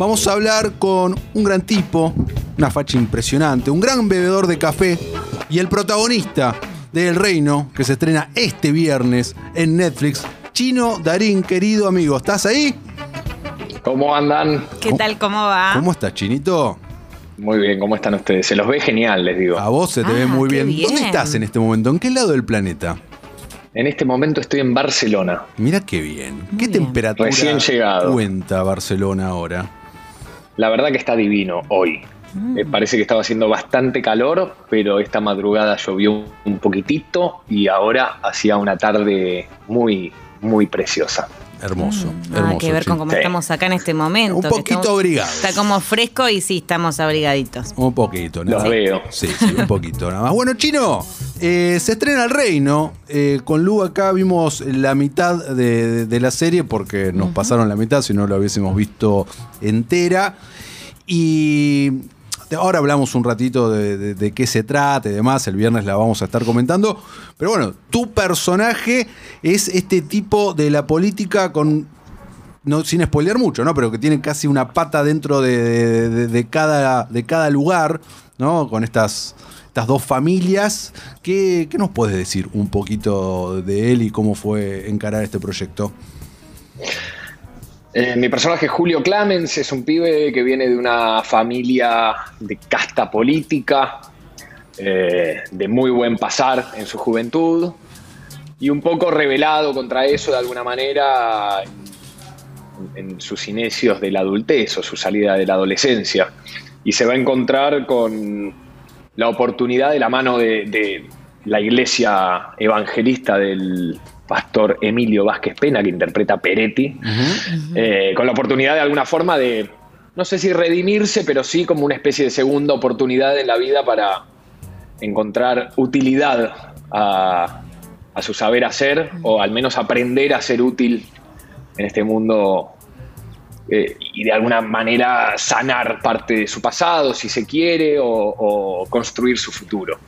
vamos a hablar con un gran tipo, una facha impresionante, un gran bebedor de café y el protagonista de El Reino, que se estrena este viernes en Netflix. Chino Darín, querido amigo, ¿estás ahí? ¿Cómo andan? ¿Qué tal? ¿Cómo va? ¿Cómo estás, Chinito? Muy bien, ¿cómo están ustedes? Se los ve genial, les digo. A vos se te Ah, ve muy bien. ¿Dónde estás en este momento? ¿En qué lado del planeta? En este momento estoy en Barcelona. Mira qué bien. ¿Qué bien. temperatura Recién llegado. cuenta Barcelona ahora? La verdad que está divino hoy. Me parece que estaba haciendo bastante calor, pero esta madrugada llovió un poquitito y ahora hacía una tarde muy, muy preciosa. Hermoso, Nada hermoso. que ver con cómo Sí. estamos acá en este momento. Un poquito abrigados. Está como fresco y sí, estamos abrigaditos. Un poquito, nada Los veo. Sí, sí, un poquito nada más. Bueno, Chino, eh, se estrena El Reino. Eh, con Lu acá vimos la mitad de, de la serie porque nos pasaron la mitad, si no lo hubiésemos visto entera. Y ahora hablamos un ratito de, qué se trata y demás. El viernes la vamos a estar comentando. Pero bueno, tu personaje es este tipo de la política con no sin spoilear mucho, ¿no? Pero que tiene casi una pata dentro de, de- de- de cada, de cada lugar, ¿no? Con estas, estas dos familias. ¿Qué, qué nos puedes decir un poquito de él y cómo fue encarar este proyecto? Eh, mi personaje Julio Clamens es un pibe que viene de una familia de casta política, eh, de muy buen pasar en su juventud y un poco rebelado contra eso de alguna manera en, sus inicios de la adultez o su salida de la adolescencia. Y se va a encontrar con la oportunidad de la mano de, de la iglesia evangelista del pastor Emilio Vázquez Pena, que interpreta a Peretti, eh, con la oportunidad de alguna forma de, no sé si redimirse, pero sí como una especie de segunda oportunidad en la vida para encontrar utilidad a, a su saber hacer o al menos aprender a ser útil en este mundo eh, y de alguna manera sanar parte de su pasado, si se quiere, o, o construir su futuro.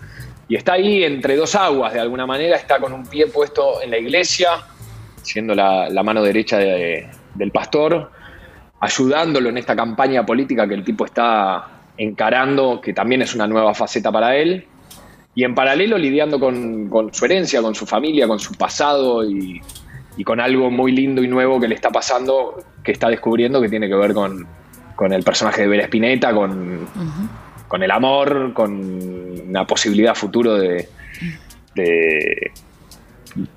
Y está ahí entre dos aguas, de alguna manera, está con un pie puesto en la iglesia, siendo la, mano derecha de- del pastor, ayudándolo en esta campaña política que el tipo está encarando, que también es una nueva faceta para él, y en paralelo lidiando con, su herencia, con su familia, con su pasado y, con algo muy lindo y nuevo que le está pasando, que está descubriendo que tiene que ver con el personaje de Vera Spinetta, con, con el amor, con una posibilidad futuro de, de,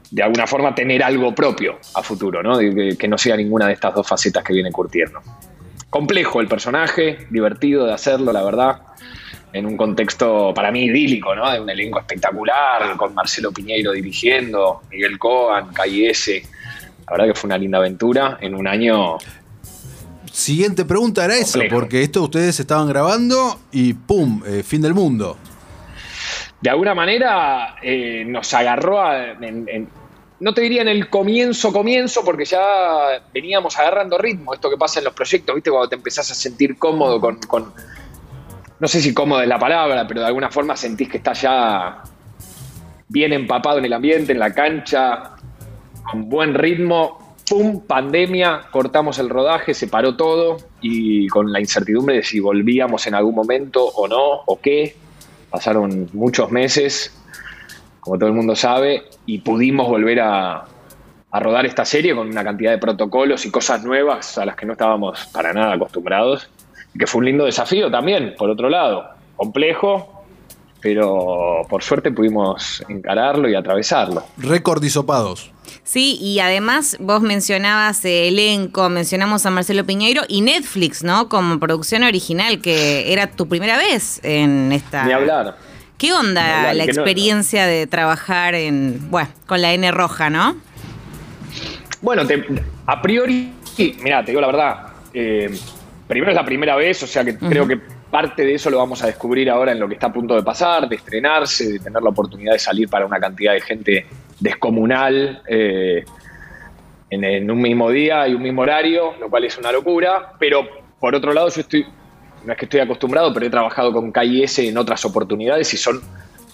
de alguna forma tener algo propio a futuro, ¿no? Que, no sea ninguna de estas dos facetas que viene curtiendo. Complejo el personaje, divertido de hacerlo, la verdad, en un contexto para mí idílico, ¿no? De un elenco espectacular, con Marcelo Piñeiro dirigiendo, Miguel Cogan, Calle. La verdad que fue una linda aventura en un año Siguiente pregunta era eso, porque esto ustedes estaban grabando y ¡pum! eh, fin del mundo. de alguna manera eh, nos agarró a- en- en- no te diría en el comienzo, comienzo, porque ya veníamos agarrando ritmo, esto que pasa en los proyectos, ¿viste? Cuando te empezás a sentir cómodo con, con- no sé si cómodo es la palabra, pero de alguna forma sentís que estás ya bien empapado en el ambiente, en la cancha, con buen ritmo. ¡Pum! Pandemia, cortamos el rodaje, se paró todo y con la incertidumbre de si volvíamos en algún momento o no, o qué. Pasaron muchos meses, como todo el mundo sabe, y pudimos volver a, rodar esta serie con una cantidad de protocolos y cosas nuevas a las que no estábamos para nada acostumbrados. Y que fue un lindo desafío también, por otro lado. Complejo, pero por suerte pudimos encararlo y atravesarlo. Récord disopados. Sí, y además vos mencionabas elenco, mencionamos a Marcelo Piñeiro y Netflix, ¿no? Como producción original, que era tu primera vez en esta. Ni hablar. ¿Qué onda hablar, la no- experiencia de trabajar en, bueno, con la N roja, ¿no? Bueno, te- a priori, mira, te digo la verdad. eh, primero es la primera vez, o sea que creo que parte de eso lo vamos a descubrir ahora en lo que está a punto de pasar, de estrenarse, de tener la oportunidad de salir para una cantidad de gente descomunal eh, en, en un mismo día y un mismo horario, lo cual es una locura. Pero por otro lado, yo estoy, no es que estoy acostumbrado, pero he trabajado con KIS en otras oportunidades y son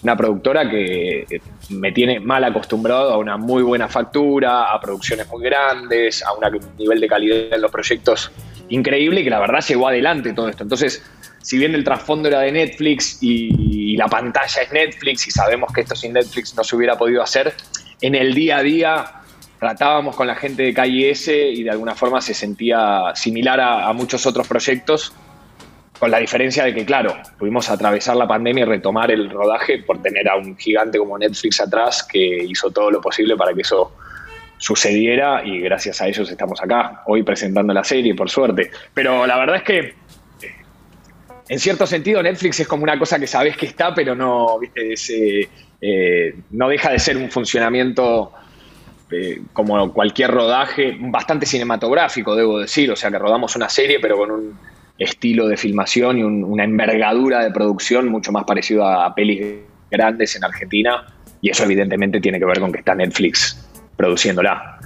una productora que eh, me tiene mal acostumbrado a una muy buena factura, a producciones muy grandes, a un nivel de calidad en los proyectos increíble y que la verdad llevó adelante todo esto. Entonces, si bien el trasfondo era de Netflix y, la pantalla es Netflix y sabemos que esto sin Netflix no se hubiera podido hacer, en el día a día tratábamos con la gente de Calle S y de alguna forma se sentía similar a, muchos otros proyectos, con la diferencia de que, claro, pudimos atravesar la pandemia y retomar el rodaje por tener a un gigante como Netflix atrás que hizo todo lo posible para que eso sucediera y gracias a ellos estamos acá, hoy presentando la serie, por suerte. Pero la verdad es que en cierto sentido Netflix es como una cosa que sabes que está, pero no, ¿viste? Eh, eh, no deja de ser un funcionamiento eh, como cualquier rodaje, bastante cinematográfico, debo decir, o sea que rodamos una serie, pero con un estilo de filmación y una envergadura de producción mucho más parecido a pelis grandes en Argentina, y eso evidentemente tiene que ver con que está Netflix produciéndola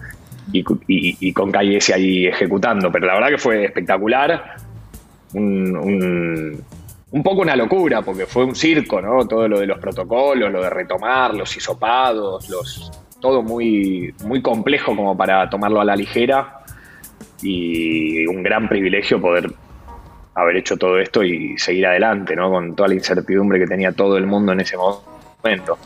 y, con Calle ahí ejecutando, pero la verdad que fue espectacular un, poco una locura, porque fue un circo, ¿no? Todo lo de los protocolos, lo de retomar, los hisopados, los, todo muy, muy complejo como para tomarlo a la ligera y un gran privilegio poder haber hecho todo esto y seguir adelante, ¿no? Con toda la incertidumbre que tenía todo el mundo en ese momento.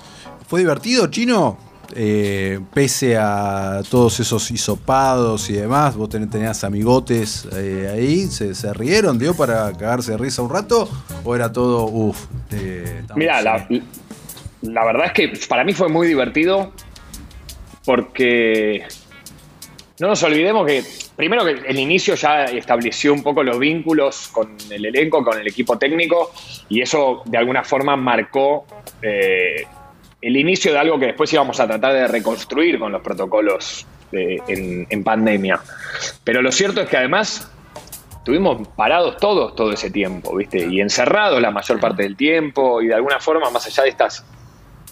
¿Fue divertido, Chino? Eh, pese a todos esos hisopados y demás, vos tenías amigotes eh, ahí, ¿se, rieron, dio para cagarse de risa un rato? ¿O era todo, uff? Eh, Mira, la, verdad es que para mí fue muy divertido porque no nos olvidemos que primero que el inicio ya estableció un poco los vínculos con el elenco, con el equipo técnico, y eso de alguna forma marcó el inicio de algo que después íbamos a tratar de reconstruir con los protocolos en, pandemia. Pero lo cierto es que además estuvimos parados todos todo ese tiempo, ¿viste? Y encerrados la mayor parte del tiempo y de alguna forma, más allá de estas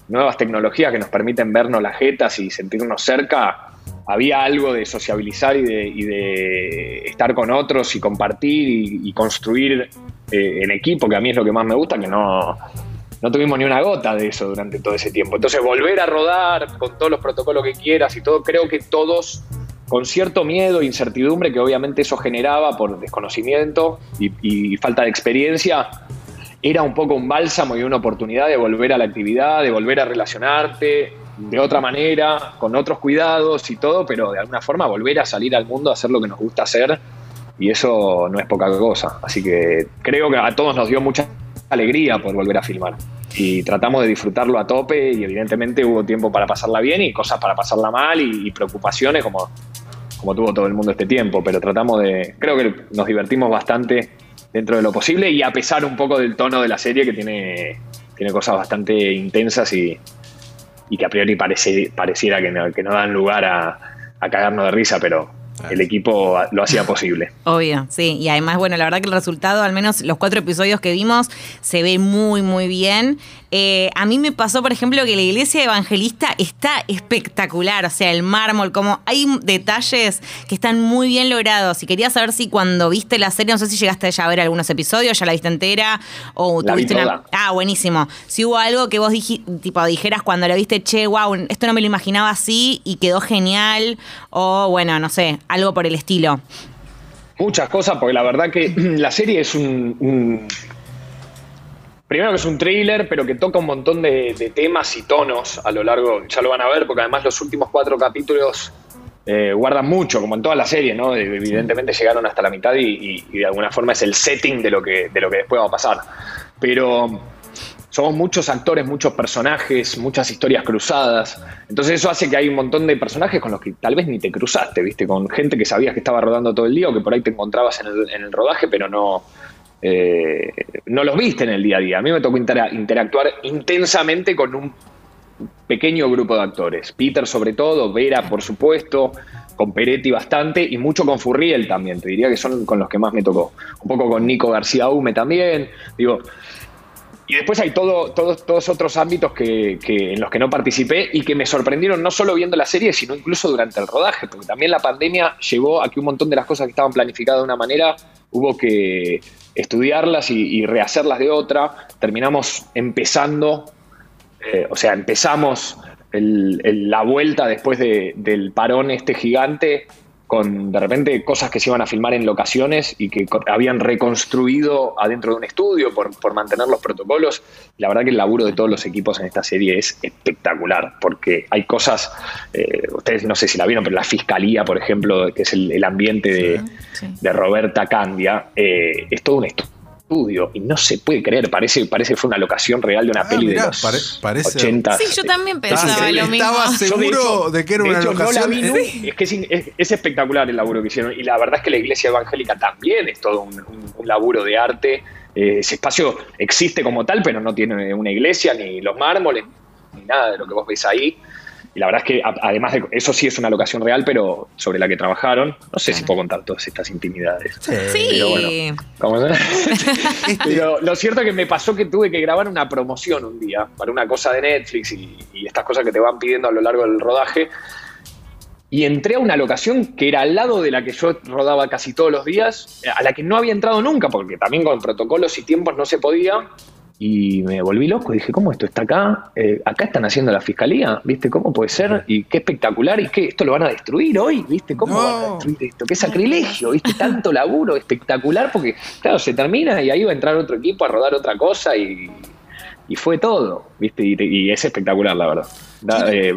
nuevas tecnologías que nos permiten vernos las jetas y sentirnos cerca, había algo de sociabilizar y de, estar con otros y compartir y, construir eh, en equipo, que a mí es lo que más me gusta, que no, no tuvimos ni una gota de eso durante todo ese tiempo. Entonces, volver a rodar con todos los protocolos que quieras y todo, creo que todos, con cierto miedo e incertidumbre que obviamente eso generaba por desconocimiento y, falta de experiencia, era un poco un bálsamo y una oportunidad de volver a la actividad, de volver a relacionarte de otra manera, con otros cuidados y todo, pero de alguna forma volver a salir al mundo a hacer lo que nos gusta hacer. Y eso no es poca cosa. Así que creo que a todos nos dio mucha alegría por volver a filmar. Y tratamos de disfrutarlo a tope y evidentemente hubo tiempo para pasarla bien y cosas para pasarla mal y, preocupaciones como, como tuvo todo el mundo este tiempo, pero tratamos de, creo que nos divertimos bastante dentro de lo posible y a pesar un poco del tono de la serie que tiene, tiene cosas bastante intensas y, y que a priori parece, pareciera que no, que no dan lugar a, a cagarnos de risa, pero, el equipo lo hacía posible. Obvio, sí. Y además, bueno, la verdad que el resultado, al menos los cuatro episodios que vimos, se ve muy, muy bien. Eh, a mí me pasó, por ejemplo, que la iglesia evangelista está espectacular. O sea, el mármol, como hay detalles que están muy bien logrados. Y quería saber si cuando viste la serie, no sé si llegaste ya a ver algunos episodios, ya la viste entera, o tuviste una. Ah, buenísimo. Si hubo algo que vos tipo, dijeras cuando la viste, che, wow, esto no me lo imaginaba así y quedó genial. O bueno, no sé, algo por el estilo. Muchas cosas, porque la verdad que la serie es un Primero que es un thriller, pero que toca un montón de, temas y tonos a lo largo, ya lo van a ver, porque además los últimos cuatro capítulos eh, guardan mucho, como en toda la serie, ¿no? Evidentemente llegaron hasta la mitad y, de alguna forma es el setting de lo, que, de lo que después va a pasar. Pero somos muchos actores, muchos personajes, muchas historias cruzadas. Entonces eso hace que hay un montón de personajes con los que tal vez ni te cruzaste, ¿viste? Con gente que sabías que estaba rodando todo el día o que por ahí te encontrabas en el, en el rodaje, pero no, eh, no los viste en el día a día. A mí me tocó interactuar intensamente con un pequeño grupo de actores. Peter sobre todo, Vera por supuesto, con Peretti bastante y mucho con Furriel también. Te diría que son con los que más me tocó. Un poco con Nico García Hume también. Digo, y después hay todo, todos, todos otros ámbitos que, en los que no participé y que me sorprendieron no solo viendo la serie, sino incluso durante el rodaje, porque también la pandemia llevó a que un montón de las cosas que estaban planificadas de una manera hubo que estudiarlas y, rehacerlas de otra. Terminamos empezando, eh, o sea, empezamos la vuelta después del parón este gigante con de repente cosas que se iban a filmar en locaciones y que habían reconstruido adentro de un estudio por, mantener los protocolos. La verdad que el laburo de todos los equipos en esta serie es espectacular, porque hay cosas, eh, ustedes no sé si la vieron, pero la Fiscalía, por ejemplo, que es el, ambiente de, Roberta Candia, eh, es todo un estudio estudio y no se puede creer, parece, parece que fue una locación real de una ah, peli de los parece, 80. Sí, yo también pensaba lo mismo. Estaba seguro de, que era una locación. es que es, espectacular el laburo que hicieron y la verdad es que la iglesia evangélica también es todo un, laburo de arte. Eh, ese espacio existe como tal, pero no tiene una iglesia, ni los mármoles, ni nada de lo que vos ves ahí. Y la verdad es que además de eso sí es una locación real, pero sobre la que trabajaron, no sé si puedo contar todas estas intimidades. Sí. Pero bueno, este pero lo cierto es que me pasó que tuve que grabar una promoción un día para una cosa de Netflix y, estas cosas que te van pidiendo a lo largo del rodaje. Y entré a una locación que era al lado de la que yo rodaba casi todos los días, a la que no había entrado nunca, porque también con protocolos y tiempos no se podía y me volví loco. Dije, ¿cómo esto está acá? Eh, acá están haciendo la fiscalía, ¿viste? ¿Cómo puede ser? Y qué espectacular, y qué esto lo van a destruir hoy, ¿viste? ¿Cómo van a destruir esto? Qué sacrilegio, ¿viste? Tanto laburo, espectacular, porque, claro, se termina y ahí va a entrar otro equipo a rodar otra cosa y, fue todo, ¿viste? Y, es espectacular, la verdad. Eh,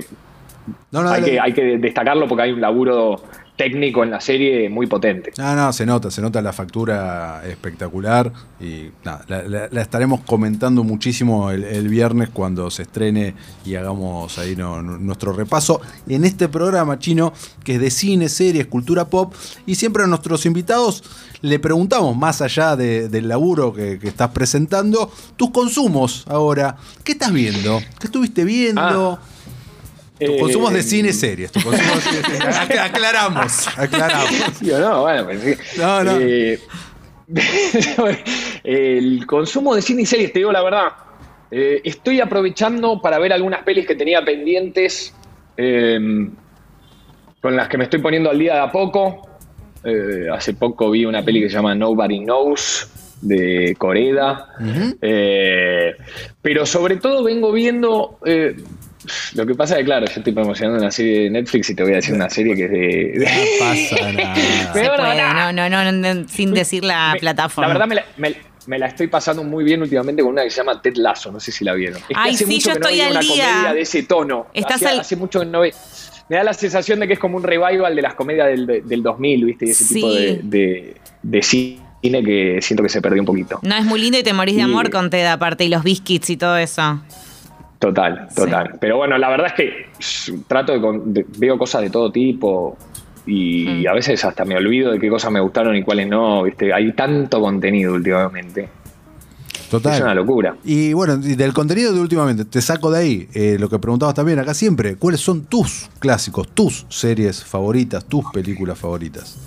hay, que, hay que destacarlo porque hay un laburo técnico en la serie muy potente. No, no, se nota, se nota la factura espectacular y nada, la, estaremos comentando muchísimo el, viernes cuando se estrene y hagamos ahí nuestro repaso en este programa chino que es de cine, series, cultura pop y siempre a nuestros invitados le preguntamos, más allá del laburo que, estás presentando, tus consumos ahora, ¿qué estás viendo? ¿Qué estuviste viendo? Ah. Tus consumos de cine series. Tu consumo de aclaramos, aclaramos. no, bueno, pues No, no. Eh, el consumo de cine y series, te digo la verdad. Eh, estoy aprovechando para ver algunas pelis que tenía pendientes, em, con las que me estoy poniendo al día de a poco. Eh, hace poco vi una peli que se llama Nobody Knows de Coreda. pero sobre todo vengo viendo lo que pasa es que, claro, yo estoy promocionando una serie de Netflix y te voy a decir una serie que es de. No pasa nada. no, no, no, sin decir la plataforma. La verdad me la, estoy pasando muy bien últimamente con una que se llama Ted Lasso, no sé si la vieron. Es Ay, sí, yo estoy al una día. comedia de ese tono. Estás hace mucho que no ve. Me da la sensación de que es como un revival de las comedias del, del 2000, ¿viste? Y ese tipo de, de, cine que siento que se perdió un poquito. No, es muy lindo y te morís de amor con Ted aparte y los biscuits y todo eso. Total, total. Pero bueno, la verdad es que trato de, veo cosas de todo tipo y, mm. a veces hasta me olvido de qué cosas me gustaron y cuáles no, ¿viste? Hay tanto contenido últimamente. Total. Es una locura. Y bueno, del contenido de últimamente, te saco de ahí eh, lo que preguntabas también acá siempre. ¿Cuáles son tus clásicos, tus series favoritas, tus películas favoritas?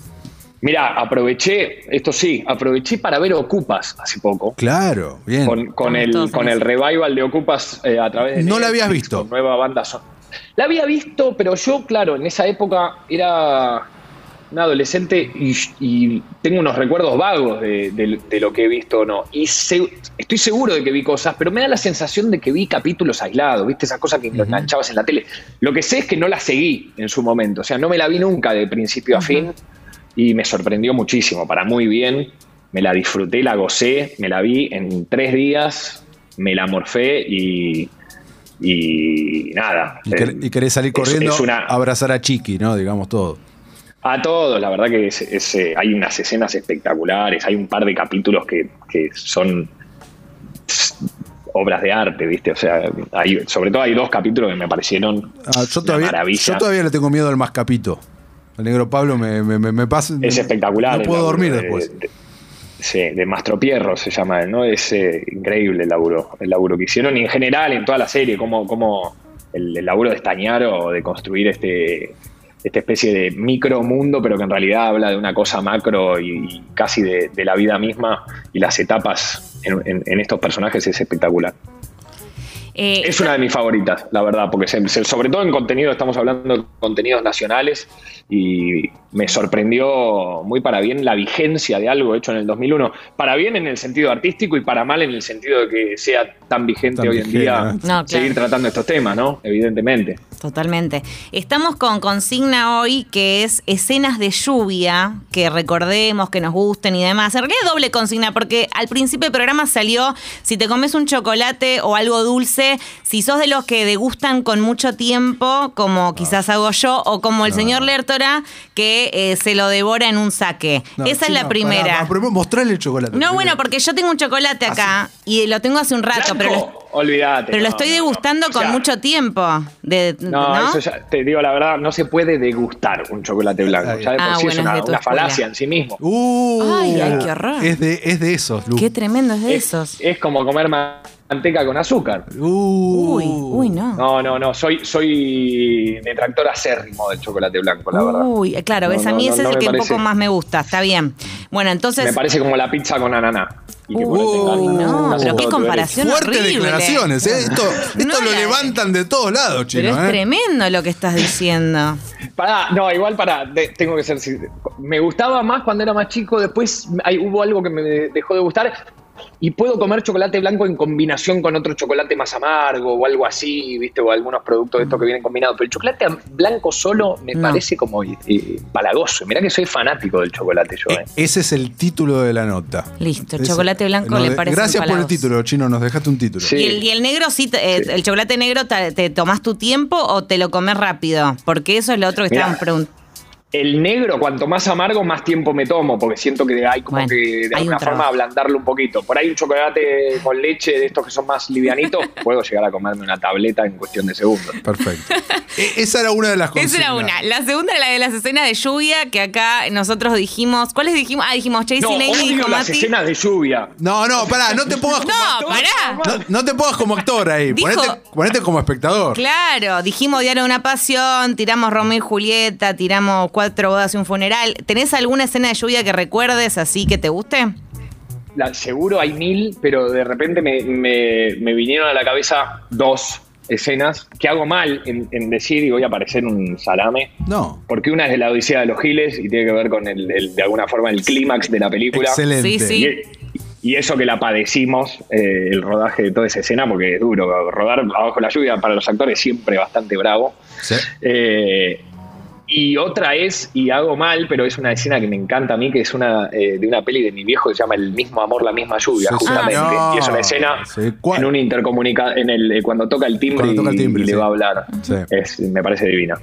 Mira, aproveché, esto sí, aproveché para ver Ocupas hace poco. Claro, bien. Con, el, con el revival de Ocupas eh, a través de. No la habías visto. Nueva banda son. La había visto, pero yo, claro, en esa época era un adolescente y, tengo unos recuerdos vagos de, lo que he visto o no. Y estoy seguro de que vi cosas, pero me da la sensación de que vi capítulos aislados, ¿viste? Esas cosas que uh enganchabas en la tele. Lo que sé es que no la seguí en su momento, o sea, no me la vi nunca de principio a fin y me sorprendió muchísimo, para muy bien. Me la disfruté, la gocé, me la vi en tres días, me la morfé y, y nada. Y, querés salir corriendo a abrazar a Chiqui, ¿no? Digamos todo. A todos, la verdad que es, eh, hay unas escenas espectaculares, hay un par de capítulos que, son obras de arte, ¿viste? O sea, hay, sobre todo hay dos capítulos que me parecieron ah, yo todavía, Yo todavía le tengo miedo al mascapito. El negro Pablo me, me, pasa. Es espectacular. No puedo dormir después. sí, de Mastro Pierro se llama, ¿no? Es eh, increíble el laburo, el laburo que hicieron y en general en toda la serie, como, como el, laburo de estañar o de construir este, esta especie de micro mundo, pero que en realidad habla de una cosa macro y, casi de, la vida misma y las etapas en estos personajes es espectacular. Eh, es una de mis favoritas, la verdad, porque sobre todo en contenido, estamos hablando de contenidos nacionales, y me sorprendió muy para bien la vigencia de algo hecho en el 2001. Para bien en el sentido artístico y para mal en el sentido de que sea tan vigente Tan hoy en día ¿no? No, claro. seguir tratando estos temas, ¿no? Evidentemente. Totalmente. Estamos con consigna hoy que es escenas de lluvia, que recordemos, que nos gusten y demás. En realidad es doble consigna, porque al principio del programa salió si te comes un chocolate o algo dulce, si sos de los que degustan con mucho tiempo, como quizás hago yo, o como el señor Que eh, se lo devora en un saque. No, Esa es la primera. mostrale el chocolate. No, primero. bueno, porque yo tengo un chocolate acá y lo tengo hace un rato, pero lo, Blanco, olvídate. pero lo no, estoy no, no. degustando con mucho tiempo. De, No, ¿no? eso ya, te digo la verdad, no se puede degustar un chocolate blanco. Ya de por Ah, sí bueno, es es una, escuela. falacia en sí mismo. Uh, Ay, ay, qué horror. Es de, es de esos, Lu. Qué tremendo es de Es, esos. es como comer ma- manteca con azúcar. Uh. Uy, uy, no. No, no, no, soy, soy detractor acérrimo del chocolate blanco, la verdad. Uy, claro, No, ves, a mí no, ese no es el que un poco más me gusta. Está bien. Bueno, entonces. Me parece como la pizza con ananá. Y que Uh, Uy, no, pero qué comparación Fuertes declaraciones, ¿eh? Esto, esto No, lo levantan de todos lados, Pero chino, es ¿eh? tremendo lo que estás diciendo. Pará, no, igual para, tengo que ser sin- Me gustaba más cuando era más chico, después hay- hubo algo que me dejó de gustar. Y puedo comer chocolate blanco en combinación con otro chocolate más amargo o algo así, ¿viste? O algunos productos de estos que vienen combinados. Pero el chocolate blanco solo me No. parece como eh, palagoso. Mirá que soy fanático del chocolate yo, Eh, ¿eh? Ese es el título de la nota. Listo, el Ese- chocolate blanco le parece Gracias por el título, chino. Nos dejaste un título. Sí. ¿Y el, y el negro sí, te- eh, el chocolate negro te, te tomás tu tiempo o te lo comes rápido? Porque eso es lo otro que Mirá. estaban preguntando. El negro, cuanto más amargo, más tiempo me tomo, porque siento que hay como Bueno, que de alguna forma trabajo. ablandarlo un poquito. Por ahí un chocolate con leche de estos que son más livianitos, puedo llegar a comerme una tableta en cuestión de segundos. Perfecto. E- Esa era una de las cosas. Esa era una. La segunda era la de las escenas de lluvia, que acá nosotros dijimos. ¿Cuáles dijimos? Ah, dijimos Chasey No, Lane y odio dijo las Mati. escenas de lluvia. No, no, pará, no te pongas como No, actor. pará. No, no te pongas como actor ahí. Dijo- Ponete, ponete como espectador. Claro, dijimos Diario de una Pasión, tiramos Romeo y Julieta, tiramos Cuatro Bodas y un Funeral. ¿Tenés alguna escena de lluvia que recuerdes así que te guste? La- seguro hay mil, pero de repente me, me- me vinieron a la cabeza dos escenas que hago mal en, en decir y voy a parecer un salame. No. Porque una es de la Odisea de los Giles y tiene que ver con el, el- de alguna forma el clímax de la película. Excelente. Sí, sí. Y, y eso que la padecimos, eh, el rodaje de toda esa escena, porque es duro. Rodar abajo la lluvia para los actores siempre bastante bravo. Sí. Eh, y otra es, y hago mal, pero es una escena que me encanta a mí, que es una eh, de una peli de mi viejo que se llama El mismo amor, la misma lluvia, Sí, justamente. señor. y es una escena en un intercomunica en el eh, cuando toca el timbre, Cuando toca el y- timbre, y, le va a hablar. Sí. Es, me parece divina.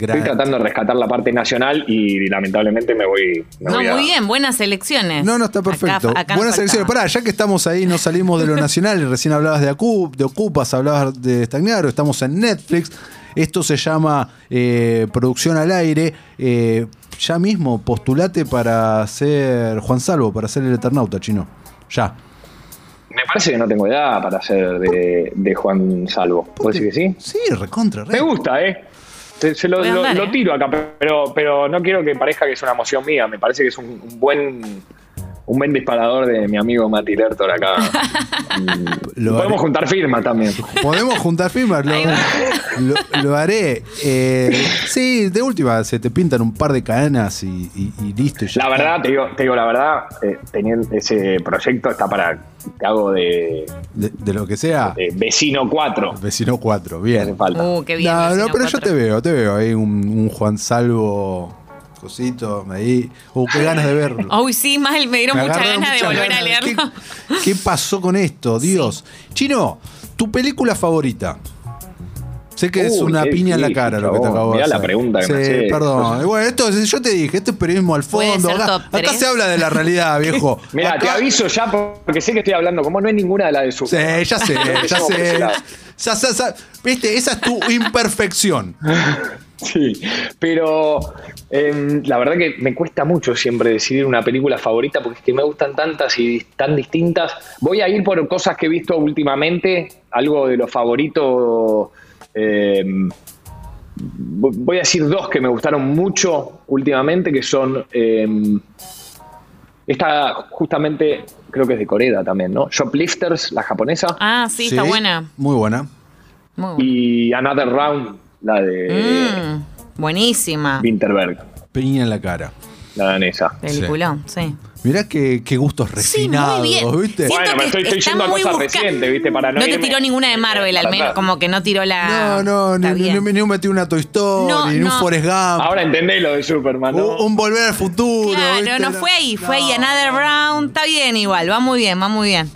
Estoy tratando de rescatar la parte nacional y lamentablemente me voy. me No, voy a- muy bien, buenas elecciones. No, no, está perfecto. Acá- acá nos Buenas selecciones. faltaba. Pará, ya que estamos ahí, no salimos de lo nacional, y recién hablabas de, Acu- de Ocupas, hablabas de Stagnaro, estamos en Netflix. Esto se llama eh, Producción al Aire. Eh, ya mismo, postulate para ser Juan Salvo, para ser el Eternauta, chino. Ya. Me parece que no tengo edad para ser de, de Juan Salvo. ¿Puedo decir que sí? Sí, recontra, re. Me gusta, ¿eh? Se, se lo, ¿eh? tiro acá, pero, pero no quiero que parezca que es una emoción mía. Me parece que es un, un buen un buen disparador de mi amigo Mati Lertor acá. Lo Podemos haré. juntar firmas también. Podemos juntar firmas, lo, haré. Eh, sí, de última, se te pintan un par de cadenas y, y- y listo. y ya La verdad, te digo, te digo la verdad, eh, teniendo ese proyecto está para te hago de, De, de lo que sea, de vecino 4. vecino 4, Me hace bien. falta. Uh, qué bien. no, no, pero yo te veo, te veo ahí un, un Juan Salvo cosito ahí. Uh, qué ganas de verlo. Uy, sí, mal, me dieron Me muchas agarraron ganas de volver a leerlo. ¿Qué, qué pasó con esto? Dios. Chino, tu película favorita. Sé que es una piña en la cara lo que te acabo de hacer. la pregunta que sí, me haces. perdón. Bueno, esto es- yo te dije, esto es periodismo al fondo. Acá, se habla de la realidad, viejo. Mira, Acá- te aviso ya porque sé que estoy hablando, como no es ninguna de las de su. Sí, ya sé, ya sé. Ya, ya, ya. Viste, esa es tu imperfección. Sí, pero em, la verdad que me cuesta mucho siempre decidir una película favorita porque es que me gustan tantas y tan distintas. Voy a ir por cosas que he visto últimamente, algo de lo favorito. em, vo- voy a decir dos que me gustaron mucho últimamente, que son. em, esta justamente, creo que es de Corea también, ¿no? Shoplifters, la japonesa, Ah, sí, está buena. Muy buena. Muy buena. y Another Round, la de. Mm. Buenísima. Winterberg, Peña en la cara. la danesa. Peliculón, sí. Mirá qué, qué gustos Sí, muy refinados, bien. ¿viste? Bueno, me estoy- estoy yendo a cosas busca- recientes, ¿viste? Para no te irme- tiró ninguna de Marvel, al menos, como que no tiró la. No, no, ni, bien. ni, ni metí una Toy Story, No, ni un no. Forrest Gump. Ahora entendés lo de Superman, ¿no? un, un volver al futuro. Claro, ¿viste? no fue ahí, fue ahí Another Round. Está bien igual, va muy bien, va muy bien.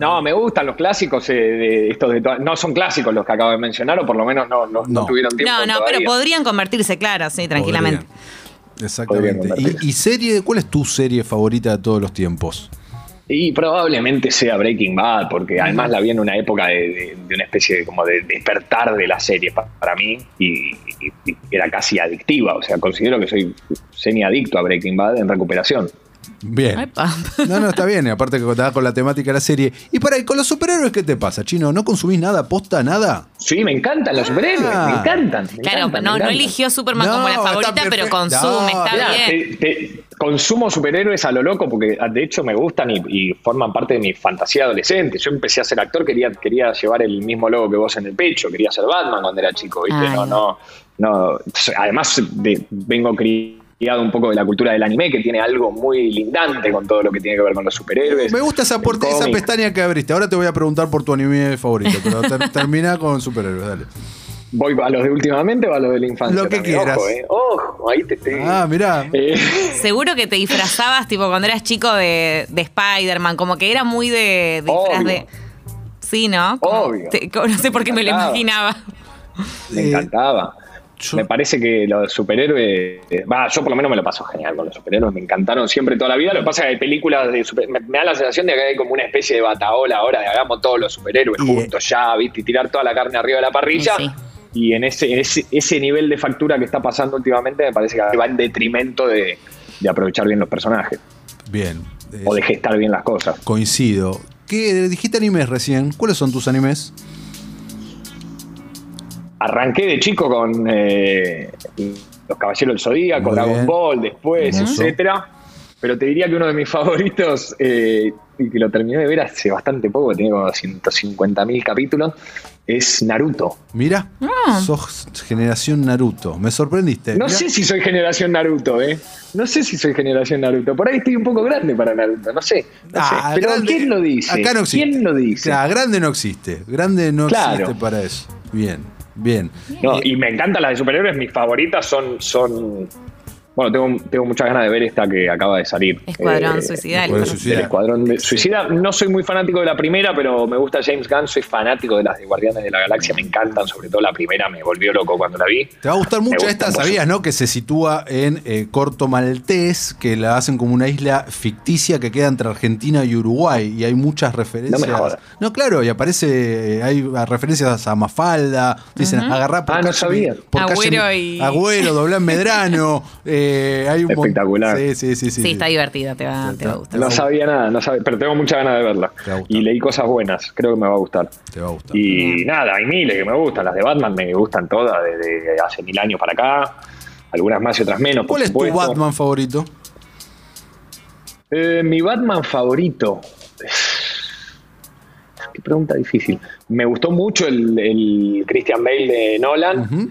No, me gustan los clásicos eh, de estos de to- No son clásicos los que acabo de mencionar, o por lo menos no, no, no No. tuvieron tiempo. No, no, todavía. pero podrían convertirse, claro, sí, tranquilamente. Podrían. Exactamente. Podrían. ¿Y, y serie? ¿Cuál es tu serie favorita de todos los tiempos? Y probablemente sea Breaking Bad, porque además la vi en una época de, de- de una especie de, como de despertar de la serie pa- para mí y, y- y era casi adictiva. O sea, considero que soy semi-adicto a Breaking Bad en recuperación. Bien. No, no, está bien. y Aparte que contaba con la temática de la serie. Y para ahí, con los superhéroes, ¿qué te pasa, Chino? ¿No consumís nada, posta, nada? Sí, me encantan los superhéroes, Ah. me encantan. me Claro, encantan, no, me no encantan. eligió Superman No, como la favorita, pero consume, No, está Mirá, bien. te- te- consumo superhéroes a lo loco porque ah, de hecho me gustan y, y forman parte de mi fantasía adolescente. Yo empecé a ser actor, quería, quería llevar el mismo logo que vos en el pecho, quería ser Batman cuando era chico, ¿viste? Ay. No, no, no. Además, de- vengo criado un poco de la cultura del anime que tiene algo muy lindante con todo lo que tiene que ver con los superhéroes. Me gusta esa, puerta- pestaña que abriste. Ahora te voy a preguntar por tu anime favorito, pero ter- termina con superhéroes, dale. ¿Voy a los de últimamente o a los de la infancia? Lo que también? quieras. Ojo, eh. Ojo, ahí te estoy. Ah, mirá. Eh, Seguro que te disfrazabas, tipo, cuando eras chico de, de Spider-Man, como que era muy de disfraz Obvio. de. Sí, ¿no? Como Obvio. te- no sé por qué me lo Encantado. imaginaba. Me Eh, encantaba. Yo- Me parece que los superhéroes. eh, Va, yo por lo menos me lo paso genial con los superhéroes. Me encantaron siempre toda la vida. Lo que pasa es que hay películas de super- me, me da la sensación de que hay como una especie de bataola ahora de hagamos todos los superhéroes Y- juntos ya, ¿viste? Y tirar toda la carne arriba de la parrilla. Sí, sí. Y en ese, en ese, ese nivel de factura que está pasando últimamente, me parece que va en detrimento de, de aprovechar bien los personajes Bien. Eh, o de gestar bien las cosas. Coincido. ¿Qué dijiste animes recién? ¿Cuáles son tus animes? Arranqué de chico con eh, Los Caballeros del Zodíaco, Dragon. Ball, después, Hermoso. etcétera. Pero te diría que uno de mis favoritos, eh, y que lo terminé de ver hace bastante poco, tiene como 150.000 capítulos, es Naruto. Mira, Ah. sos generación Naruto. Me sorprendiste. No Mirá. sé si soy generación Naruto, ¿eh? No sé si soy generación Naruto. Por ahí estoy un poco grande para Naruto, no sé. no sé. Ah, Pero grande- ¿quién lo dice? Acá no existe. ¿Quién lo dice? Claro, grande no existe. Grande no Claro. existe para eso. Bien, bien. No, y me encantan las de superhéroes, mis favoritas son. son bueno, tengo, tengo muchas ganas de ver esta que acaba de salir. Escuadrón Eh, Suicidario. Escuadrón del Suicida. Escuadrón de- Suicida. No soy muy fanático de la primera, pero me gusta James Gunn. Soy fanático de las de Guardianes de la Galaxia. Me encantan, sobre todo la primera. Me volvió loco cuando la vi. Te va a gustar mucho esta, sabías, ¿no? Que se sitúa en eh, Corto Maltés, que la hacen como una isla ficticia que queda entre Argentina y Uruguay. Y hay muchas referencias. No me jodas. No, claro, y aparece, eh, hay referencias a Mafalda. Dicen, agarrá por Ah, no calle- sabía. por calle- Agüero y- Agüero, Doblán Medrano. eh, hay un mon- Espectacular. Sí, sí, sí. sí, Sí, está divertida, te va, te va a gustar. No sabía nada, no sabía, pero tengo muchas ganas de verla. Te va a gustar. Y leí cosas buenas. Creo que me va a gustar. Te va a gustar. Y Bien. nada, hay miles que me gustan. Las de Batman me gustan todas desde hace mil años para acá. Algunas más y otras menos. por ¿Cuál es tu. Batman favorito? Eh, mi Batman favorito. Qué pregunta difícil. Me gustó mucho el, el Christian Bale de Nolan.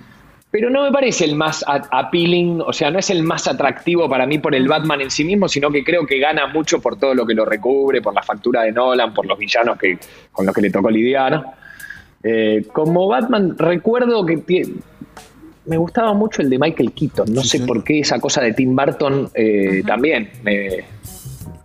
Pero no me parece el más appealing, o sea, no es el más atractivo para mí por el Batman en sí mismo, sino que creo que gana mucho por todo lo que lo recubre, por la factura de Nolan, por los villanos que, con los que le tocó lidiar. Eh, como Batman, recuerdo que me gustaba mucho el de Michael Keaton. No Sí, sé sí. por qué esa cosa de Tim Burton eh, también me,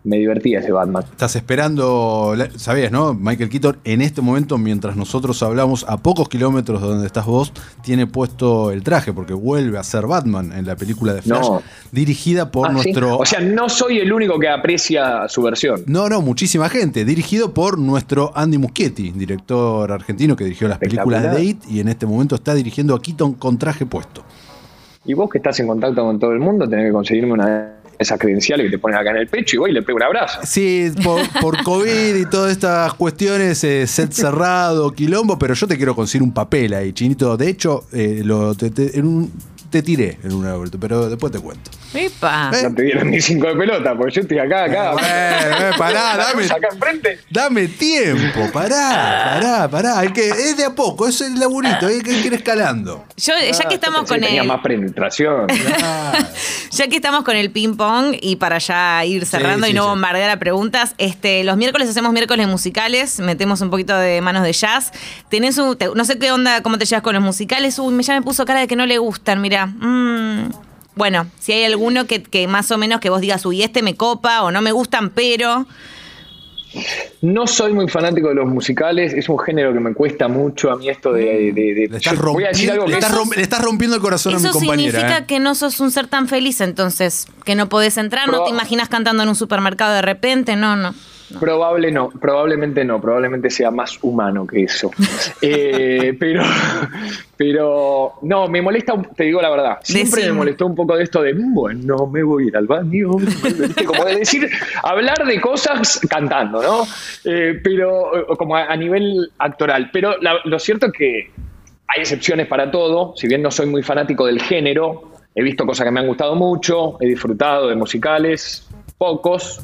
me divertía ese Batman. Estás esperando, sabías, ¿no? Michael Keaton en este momento, mientras nosotros hablamos, a pocos kilómetros de donde estás vos, tiene puesto el traje, porque vuelve a ser Batman en la película de Flash, No. dirigida por Ah, ¿sí? nuestro... O sea, no soy el único que aprecia su versión. no, no, muchísima gente. Dirigido por nuestro Andy Muschietti, director argentino que dirigió las películas de. Date y en este momento está dirigiendo a Keaton con traje puesto. Y vos que estás en contacto con todo el mundo, tenés que conseguirme una de esas credenciales que te ponen acá en el pecho y voy y le pego un abrazo. Sí, por, por COVID y todas estas cuestiones, eh, set cerrado, quilombo, pero yo te quiero conseguir un papel ahí, chinito. De hecho, eh, lo- te, te- en un- te tiré en un aeropuerto, pero después te cuento. Epa. Eh, No te dieron ni cinco de pelota, porque yo estoy acá, acá. Bueno, eh, pará, dame, acá enfrente. dame tiempo, pará, pará, pará. Hay que, es de a poco, es el laburito, hay que ir escalando. Yo, ya Ah, que yo estamos con que tenía más penetración. Ah, Ya que estamos con el ping pong y para ya ir cerrando Sí, y no sí. bombardear a preguntas, este, los miércoles hacemos miércoles musicales, metemos un poquito de manos de jazz. Tenés un, te- no sé qué onda, cómo te llevas con los musicales. Uy, ya me puso cara de que no le gustan, mira. Mm. Bueno, si hay alguno que, que más o menos que vos digas, uy, este me copa o no me gustan, pero. No soy muy fanático de los musicales, es un género que me cuesta mucho a mí esto de... de- de- le, estás yo voy a decir rompiendo, algo le, que estás es- romp- le estás rompiendo el corazón a mi Eso compañera. significa ¿eh? que no sos un ser tan feliz, entonces, que no podés entrar, no te imaginas cantando en un supermercado de repente, no, no. Probable no, probablemente no, probablemente sea más humano que eso. Eh, pero, pero no, me molesta, te digo la verdad, siempre Decime. me molestó un poco de esto de, bueno, me voy a ir al baño, como de decir, hablar de cosas cantando, ¿no? Eh, pero como a, a nivel actoral. Pero la- lo cierto es que hay excepciones para todo, si bien no soy muy fanático del género, he visto cosas que me han gustado mucho, he disfrutado de musicales, pocos.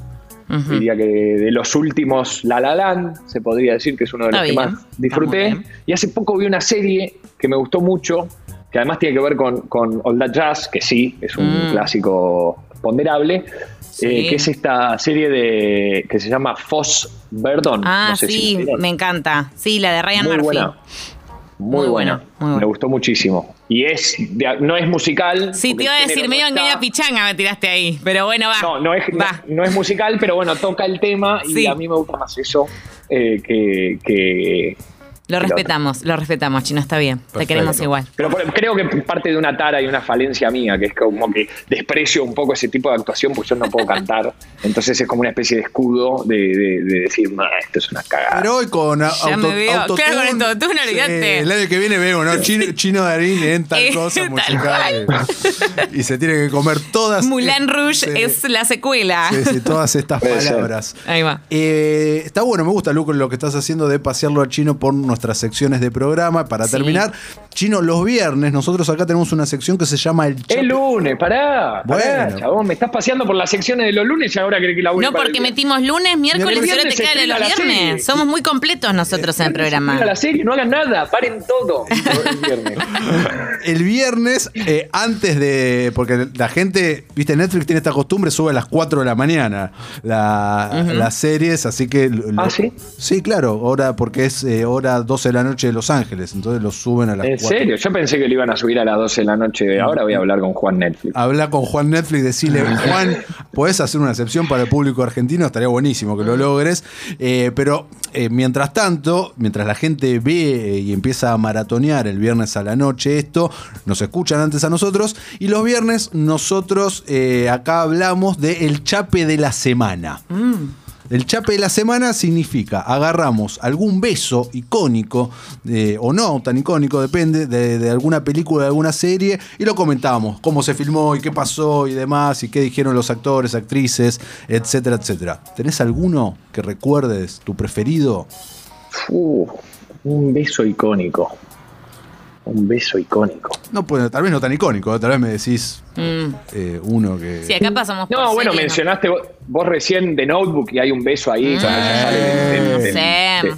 Diría que de los últimos La La Land, se podría decir que es uno de los que bien, más disfruté. Y hace poco vi una serie que me gustó mucho, que además tiene que ver con, con All That Jazz, que sí, es un Mm. clásico ponderable, Sí. eh, que es esta serie de que se llama Foss Verdon. Ah, No sé si sí, me encanta. Sí, la de Ryan Muy Murphy. buena. Muy, Muy buena. Me gustó muchísimo. Y es de- no es musical. Sí, te iba a decir, medio no está- pichanga me tiraste ahí. Pero bueno, va. No, no es, no, Va. no es musical, pero bueno, toca el tema y a mí me gusta más eso eh, que, que- Lo respetamos, lo respetamos, Chino, está bien. Te queremos igual. Pero por- creo que parte de una tara y una falencia mía, que es como que desprecio un poco ese tipo de actuación, pues yo no puedo cantar. Entonces es como una especie de escudo de, de- de decir, no, esto es una cagada. Pero hoy con Ya auto, me veo. autotune, Claro, con autotune, olvídate. el año que viene vemos, ¿no? Chino, Chino Darín en tal Eh, cosa tal musical. Y se tiene que comer todas. Moulin eh, Rouge es la secuela. sí, sí, todas estas Puede ser. palabras. Ahí va. Eh, está bueno, me gusta, Luco, lo que estás haciendo de pasearlo a Chino por nuestras secciones de programa. Para Sí. terminar, Chino, los viernes nosotros acá tenemos una sección que se llama El Chape. El lunes, pará, pará, Bueno. chabón, me estás paseando por las secciones de los lunes y ahora crees que la No, porque metimos lunes, miércoles y ahora te queda de los viernes. serie. Somos muy completos nosotros en el programa. la serie, no hagan nada, paren todo. El viernes. El viernes, eh, antes de. Porque la gente, viste, Netflix tiene esta costumbre, sube a las 4 de la mañana la- las series, así que. lo- ¿Ah, sí? Sí, claro, hora, porque es eh, hora 12 de la noche de Los Ángeles, entonces lo suben a las ¿En 4. serio? Yo pensé que lo iban a subir a las 12 de la noche. Ahora voy a hablar con Juan Netflix. Habla con Juan Netflix, decirle, Juan, podés hacer una excepción para el público argentino, estaría buenísimo que lo logres. Eh, pero eh, mientras tanto, mientras la gente ve eh, y empieza a maratonear el viernes a la noche esto, nos escuchan antes a nosotros. Y los viernes nosotros eh, acá hablamos de el chape de la semana. El chape de la semana significa agarramos algún beso icónico eh, o no tan icónico, depende de, alguna película, de alguna serie, y lo comentamos, cómo se filmó y qué pasó y demás, y qué dijeron los actores, actrices, etcétera, etcétera. ¿Tenés alguno que recuerdes, tu preferido? Un beso icónico. Un beso icónico. No, pues, tal vez no tan icónico, tal vez me decís Mm. eh, uno que... Sí, acá pasamos por No, bueno, mencionaste vos, vos recién de Notebook y hay un beso ahí. Mm, del- del-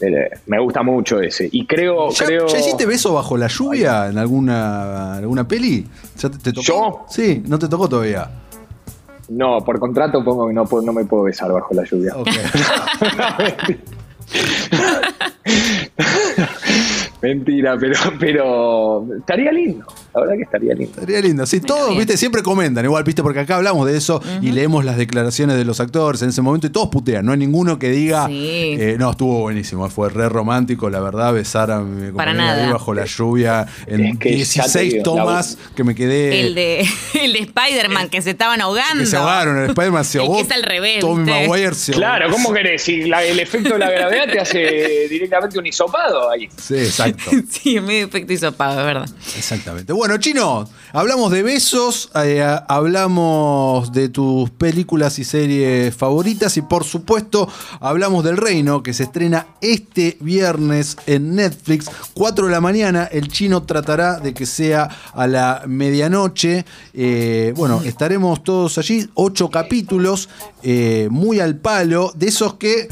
del- me gusta mucho ese. Y creo, ¿Ya, creo. ya hiciste beso bajo la lluvia en alguna, alguna peli? ¿Ya te, te tocó? ¿Yo? Sí, no te tocó todavía. No, por contrato pongo que no, no me puedo besar bajo la lluvia. Ok. Mentira, pero, pero estaría lindo. La verdad que estaría lindo. Estaría lindo. Sí, todos, bien. viste, siempre comentan, igual, viste, porque acá hablamos de eso y leemos las declaraciones de los actores en ese momento y todos putean. No hay ninguno que diga, Sí. eh, no, estuvo buenísimo, fue re romántico, la verdad, besar a mi Para compañera nada. ahí bajo la lluvia en Es que ya te 16 digo, tomas que me quedé. El de, el de Spider-Man que se estaban ahogando. que se ahogaron, el Spider-Man se ahogó. es al revés, Tommy. Maguire se ahogó. Claro, ¿cómo querés? Si la- el efecto de la gravedad te hace directamente un hisopado ahí. Sí, exacto. Sí, medio efecto hisopado, es verdad. Exactamente. Bueno, Bueno, Chino, hablamos de besos, eh, hablamos de tus películas y series favoritas y por supuesto hablamos del Reino que se estrena este viernes en Netflix, 4 de la mañana. El Chino tratará de que sea a la medianoche. Eh, bueno, estaremos todos allí, ocho capítulos, eh, muy al palo, de esos que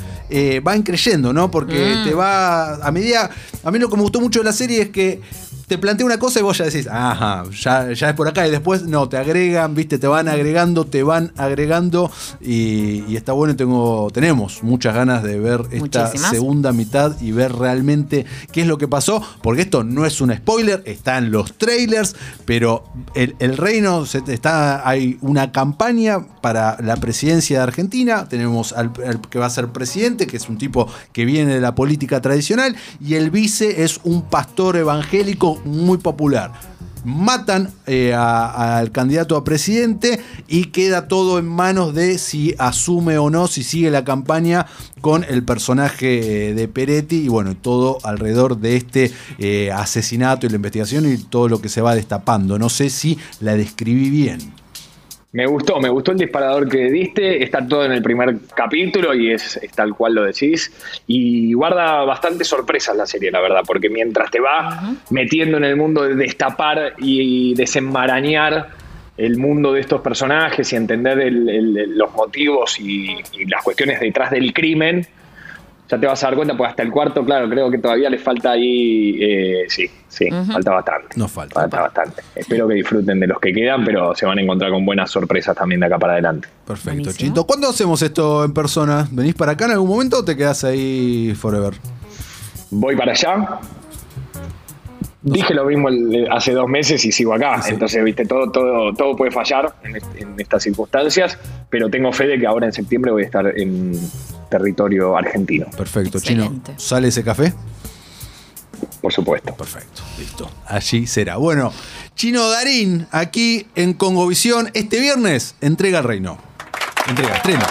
van creyendo, ¿no? Porque te va a medida. A mí lo que me gustó mucho de la serie es que te plantea una cosa y vos ya decís, ajá, ya, ya es por acá. Y después, no, te agregan, viste, te van agregando, te van agregando. Y, está bueno, tengo, tenemos muchas ganas de ver esta segunda mitad y ver realmente qué es lo que pasó. Porque esto no es un spoiler, están los trailers, pero el, reino está. Hay una campaña para la presidencia de Argentina. Tenemos al, al que va a ser presidente, que es un tipo que viene de la política tradicional. Y el vice es un pastor evangélico muy popular. Matan eh, al candidato a presidente y queda todo en manos de si asume o no, si sigue la campaña con el personaje de Peretti y bueno, todo alrededor de este eh, asesinato y la investigación y todo lo que se va destapando. No sé si la describí bien. Me gustó, me gustó el disparador que diste. Está todo en el primer capítulo y es, tal cual lo decís. Y guarda bastante sorpresas la serie, la verdad, porque mientras te va metiendo en el mundo de destapar y desenmarañar el mundo de estos personajes y entender los motivos y, las cuestiones detrás del crimen, ya te vas a dar cuenta, pues hasta el cuarto, claro, creo que todavía le falta ahí, eh, sí, sí, falta bastante. No falta. Falta bastante. Espero que disfruten de los que quedan, pero se van a encontrar con buenas sorpresas también de acá para adelante. Perfecto, Chito. ¿Cuándo hacemos esto en persona? ¿Venís para acá en algún momento o te quedás ahí forever? Voy para allá. Dije lo mismo hace dos meses y sigo acá. Entonces, viste, todo, todo, todo puede fallar en, en, estas circunstancias, pero tengo fe de que ahora en septiembre voy a estar en, territorio argentino. Perfecto, Chino. ¿Sale ese café? Por supuesto. Perfecto, listo. Allí será. Bueno, Chino Darín, aquí en Congovisión, este viernes, entrega el reino. Entrega, estreno.